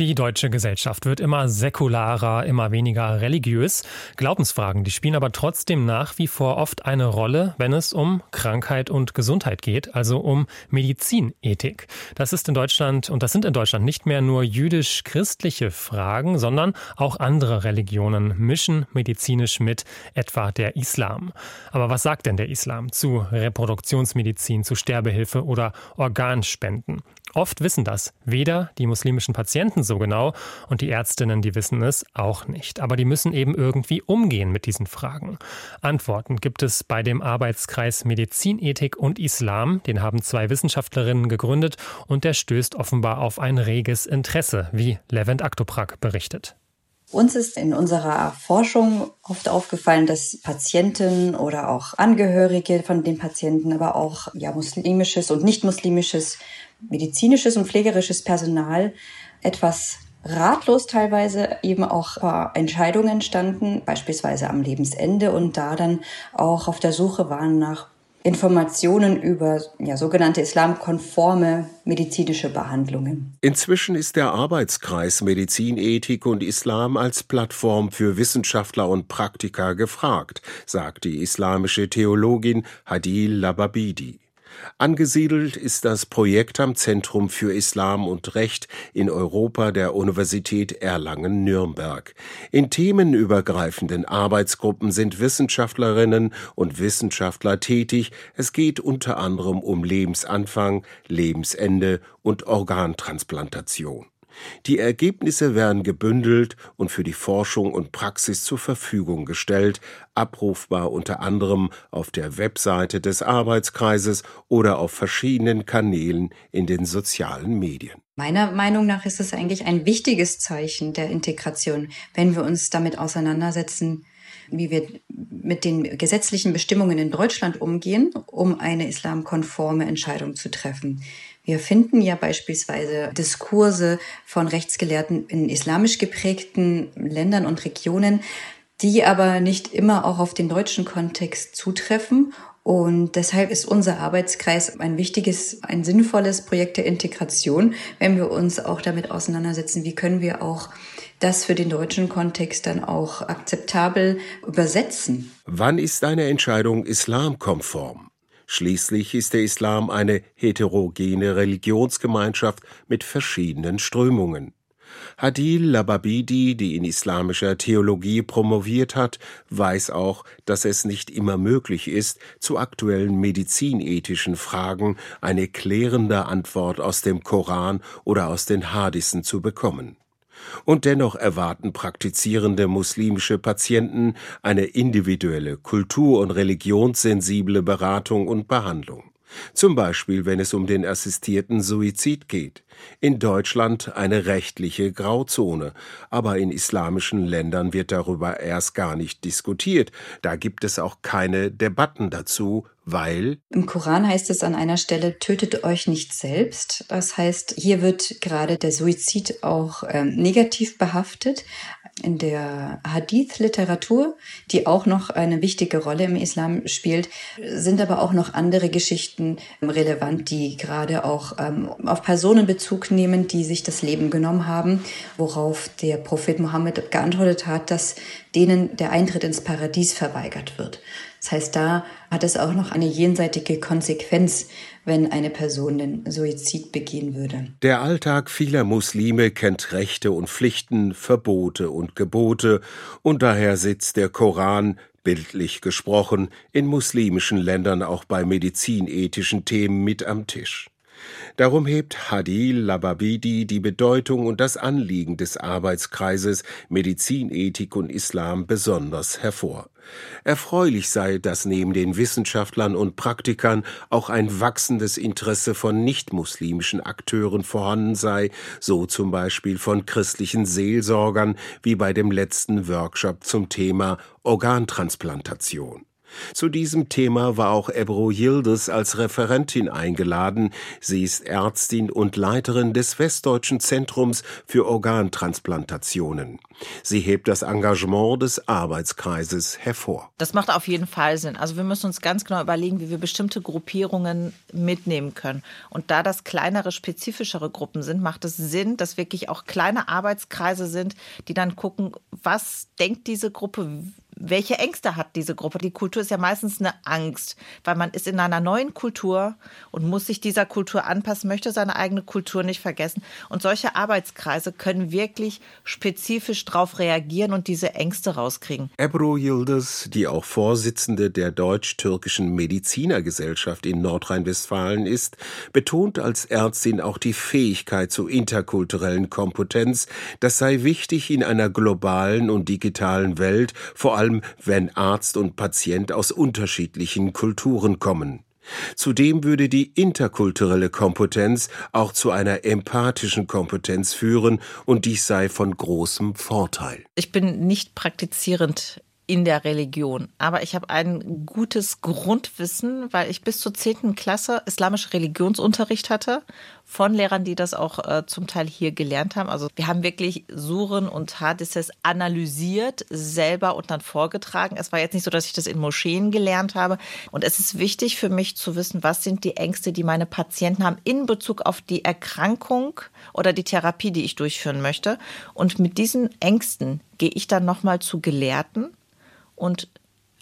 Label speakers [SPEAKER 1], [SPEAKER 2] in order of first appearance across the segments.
[SPEAKER 1] Die deutsche Gesellschaft wird immer säkularer, immer weniger religiös. Glaubensfragen, die spielen aber trotzdem nach wie vor oft eine Rolle, wenn es um Krankheit und Gesundheit geht, also um Medizinethik. Das ist in Deutschland und das sind in Deutschland nicht mehr nur jüdisch-christliche Fragen, sondern auch andere Religionen mischen medizinisch mit, etwa der Islam. Aber was sagt denn der Islam zu Reproduktionsmedizin, zu Sterbehilfe oder Organspenden? Oft wissen das weder die muslimischen Patienten so genau und die Ärztinnen, die wissen es auch nicht. Aber die müssen eben irgendwie umgehen mit diesen Fragen. Antworten gibt es bei dem Arbeitskreis Medizinethik und Islam. Den haben zwei Wissenschaftlerinnen gegründet und der stößt offenbar auf ein reges Interesse, wie Levent Aktoprak berichtet.
[SPEAKER 2] Uns ist in unserer Forschung oft aufgefallen, dass Patienten oder auch Angehörige von den Patienten, aber auch ja, muslimisches und nicht muslimisches medizinisches und pflegerisches Personal etwas ratlos teilweise eben auch vor Entscheidungen standen, beispielsweise am Lebensende und da dann auch auf der Suche waren nach Informationen über ja, sogenannte islamkonforme medizinische Behandlungen.
[SPEAKER 3] Inzwischen ist der Arbeitskreis Medizinethik und Islam als Plattform für Wissenschaftler und Praktiker gefragt, sagt die islamische Theologin Hadil Lababidi. Angesiedelt ist das Projekt am Zentrum für Islam und Recht in Europa der Universität Erlangen-Nürnberg. In themenübergreifenden Arbeitsgruppen sind Wissenschaftlerinnen und Wissenschaftler tätig. Es geht unter anderem um Lebensanfang, Lebensende und Organtransplantation. Die Ergebnisse werden gebündelt und für die Forschung und Praxis zur Verfügung gestellt, abrufbar unter anderem auf der Webseite des Arbeitskreises oder auf verschiedenen Kanälen in den sozialen Medien.
[SPEAKER 2] Meiner Meinung nach ist es eigentlich ein wichtiges Zeichen der Integration, wenn wir uns damit auseinandersetzen, wie wir mit den gesetzlichen Bestimmungen in Deutschland umgehen, um eine islamkonforme Entscheidung zu treffen. Wir finden ja beispielsweise Diskurse von Rechtsgelehrten in islamisch geprägten Ländern und Regionen, die aber nicht immer auch auf den deutschen Kontext zutreffen. Und deshalb ist unser Arbeitskreis ein wichtiges, ein sinnvolles Projekt der Integration, wenn wir uns auch damit auseinandersetzen, wie können wir auch das für den deutschen Kontext dann auch akzeptabel übersetzen.
[SPEAKER 3] Wann ist eine Entscheidung islamkonform? Schließlich ist der Islam eine heterogene Religionsgemeinschaft mit verschiedenen Strömungen. Hadil Lababidi, die in islamischer Theologie promoviert hat, weiß auch, dass es nicht immer möglich ist, zu aktuellen medizinethischen Fragen eine klärende Antwort aus dem Koran oder aus den Hadissen zu bekommen. Und dennoch erwarten praktizierende muslimische Patienten eine individuelle, kultur- und religionssensible Beratung und Behandlung. Zum Beispiel, wenn es um den assistierten Suizid geht. In Deutschland eine rechtliche Grauzone, aber in islamischen Ländern wird darüber erst gar nicht diskutiert. Da gibt es auch keine Debatten dazu, weil
[SPEAKER 2] im Koran heißt es an einer Stelle, tötet euch nicht selbst. Das heißt, hier wird gerade der Suizid auch ähm, negativ behaftet in der Hadith-Literatur, die auch noch eine wichtige Rolle im Islam spielt, sind aber auch noch andere Geschichten relevant, die gerade auch ähm, auf Personen Bezug nehmen, die sich das Leben genommen haben, worauf der Prophet Mohammed geantwortet hat, dass denen der Eintritt ins Paradies verweigert wird. Das heißt, da hat es auch noch eine jenseitige Konsequenz, wenn eine Person den Suizid begehen würde.
[SPEAKER 3] Der Alltag vieler Muslime kennt Rechte und Pflichten, Verbote und Gebote, und daher sitzt der Koran, bildlich gesprochen, in muslimischen Ländern auch bei medizinethischen Themen mit am Tisch. Darum hebt Hadil Lababidi die Bedeutung und das Anliegen des Arbeitskreises Medizinethik und Islam besonders hervor. Erfreulich sei, dass neben den Wissenschaftlern und Praktikern auch ein wachsendes Interesse von nichtmuslimischen Akteuren vorhanden sei, so zum Beispiel von christlichen Seelsorgern wie bei dem letzten Workshop zum Thema Organtransplantation. Zu diesem Thema war auch Ebro Yildiz als Referentin eingeladen. Sie ist Ärztin und Leiterin des Westdeutschen Zentrums für Organtransplantationen. Sie hebt das Engagement des Arbeitskreises hervor.
[SPEAKER 4] Das macht auf jeden Fall Sinn. Also wir müssen uns ganz genau überlegen, wie wir bestimmte Gruppierungen mitnehmen können. Und da das kleinere, spezifischere Gruppen sind, macht es Sinn, dass wirklich auch kleine Arbeitskreise sind, die dann gucken, was denkt diese Gruppe, welche Ängste hat diese Gruppe? Die Kultur ist ja meistens eine Angst, weil man ist in einer neuen Kultur und muss sich dieser Kultur anpassen, möchte seine eigene Kultur nicht vergessen. Und solche Arbeitskreise können wirklich spezifisch darauf reagieren und diese Ängste rauskriegen.
[SPEAKER 3] Ebru Yildiz, die auch Vorsitzende der deutsch-türkischen Medizinergesellschaft in Nordrhein-Westfalen ist, betont als Ärztin auch die Fähigkeit zur interkulturellen Kompetenz. Das sei wichtig in einer globalen und digitalen Welt, vor allem allem wenn Arzt und Patient aus unterschiedlichen Kulturen kommen. Zudem würde die interkulturelle Kompetenz auch zu einer empathischen Kompetenz führen, und dies sei von großem Vorteil.
[SPEAKER 4] Ich bin nicht praktizierend in der Religion. Aber ich habe ein gutes Grundwissen, weil ich bis zur 10. Klasse islamische Religionsunterricht hatte von Lehrern, die das auch äh, zum Teil hier gelernt haben. Also wir haben wirklich Suren und Hadithes analysiert, selber und dann vorgetragen. Es war jetzt nicht so, dass ich das in Moscheen gelernt habe. Und es ist wichtig für mich zu wissen, was sind die Ängste, die meine Patienten haben in Bezug auf die Erkrankung oder die Therapie, die ich durchführen möchte. Und mit diesen Ängsten gehe ich dann nochmal zu Gelehrten und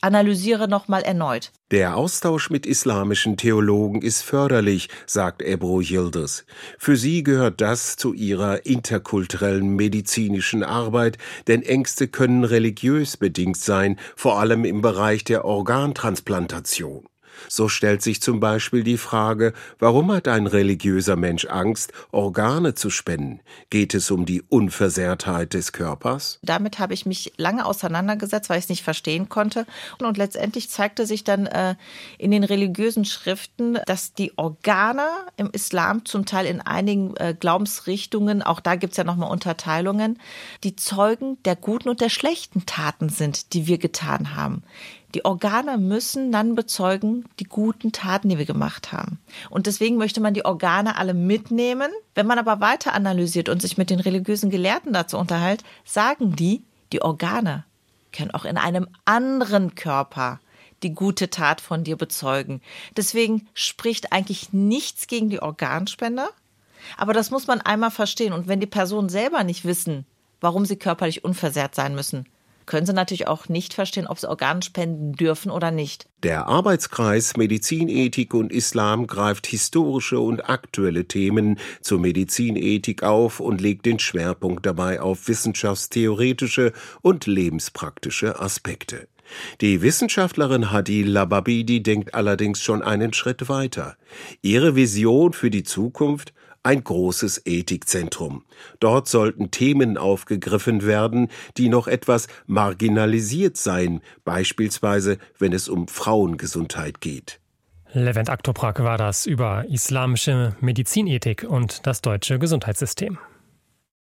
[SPEAKER 4] analysiere nochmal erneut.
[SPEAKER 3] Der Austausch mit islamischen Theologen ist förderlich, sagt Ebro Yildiz. Für sie gehört das zu ihrer interkulturellen medizinischen Arbeit, denn Ängste können religiös bedingt sein, vor allem im Bereich der Organtransplantation. So stellt sich zum Beispiel die Frage, warum hat ein religiöser Mensch Angst, Organe zu spenden? Geht es um die Unversehrtheit des Körpers?
[SPEAKER 4] Damit habe ich mich lange auseinandergesetzt, weil ich es nicht verstehen konnte. Und letztendlich zeigte sich dann äh, in den religiösen Schriften, dass die Organe im Islam zum Teil in einigen äh, Glaubensrichtungen, auch da gibt es ja nochmal Unterteilungen, die Zeugen der guten und der schlechten Taten sind, die wir getan haben. Die Organe müssen dann bezeugen die guten Taten, die wir gemacht haben. Und deswegen möchte man die Organe alle mitnehmen. Wenn man aber weiter analysiert und sich mit den religiösen Gelehrten dazu unterhält, sagen die, die Organe können auch in einem anderen Körper die gute Tat von dir bezeugen. Deswegen spricht eigentlich nichts gegen die Organspende. Aber das muss man einmal verstehen. Und wenn die Personen selber nicht wissen, warum sie körperlich unversehrt sein müssen, können sie natürlich auch nicht verstehen, ob sie Organe spenden dürfen oder nicht.
[SPEAKER 3] Der Arbeitskreis Medizinethik und Islam greift historische und aktuelle Themen zur Medizinethik auf und legt den Schwerpunkt dabei auf wissenschaftstheoretische und lebenspraktische Aspekte. Die Wissenschaftlerin Hadi Lababidi denkt allerdings schon einen Schritt weiter. Ihre Vision für die Zukunft ein großes Ethikzentrum. Dort sollten Themen aufgegriffen werden, die noch etwas marginalisiert seien, beispielsweise wenn es um Frauengesundheit geht.
[SPEAKER 1] Levent Aktoprak war das über islamische Medizinethik und das deutsche Gesundheitssystem.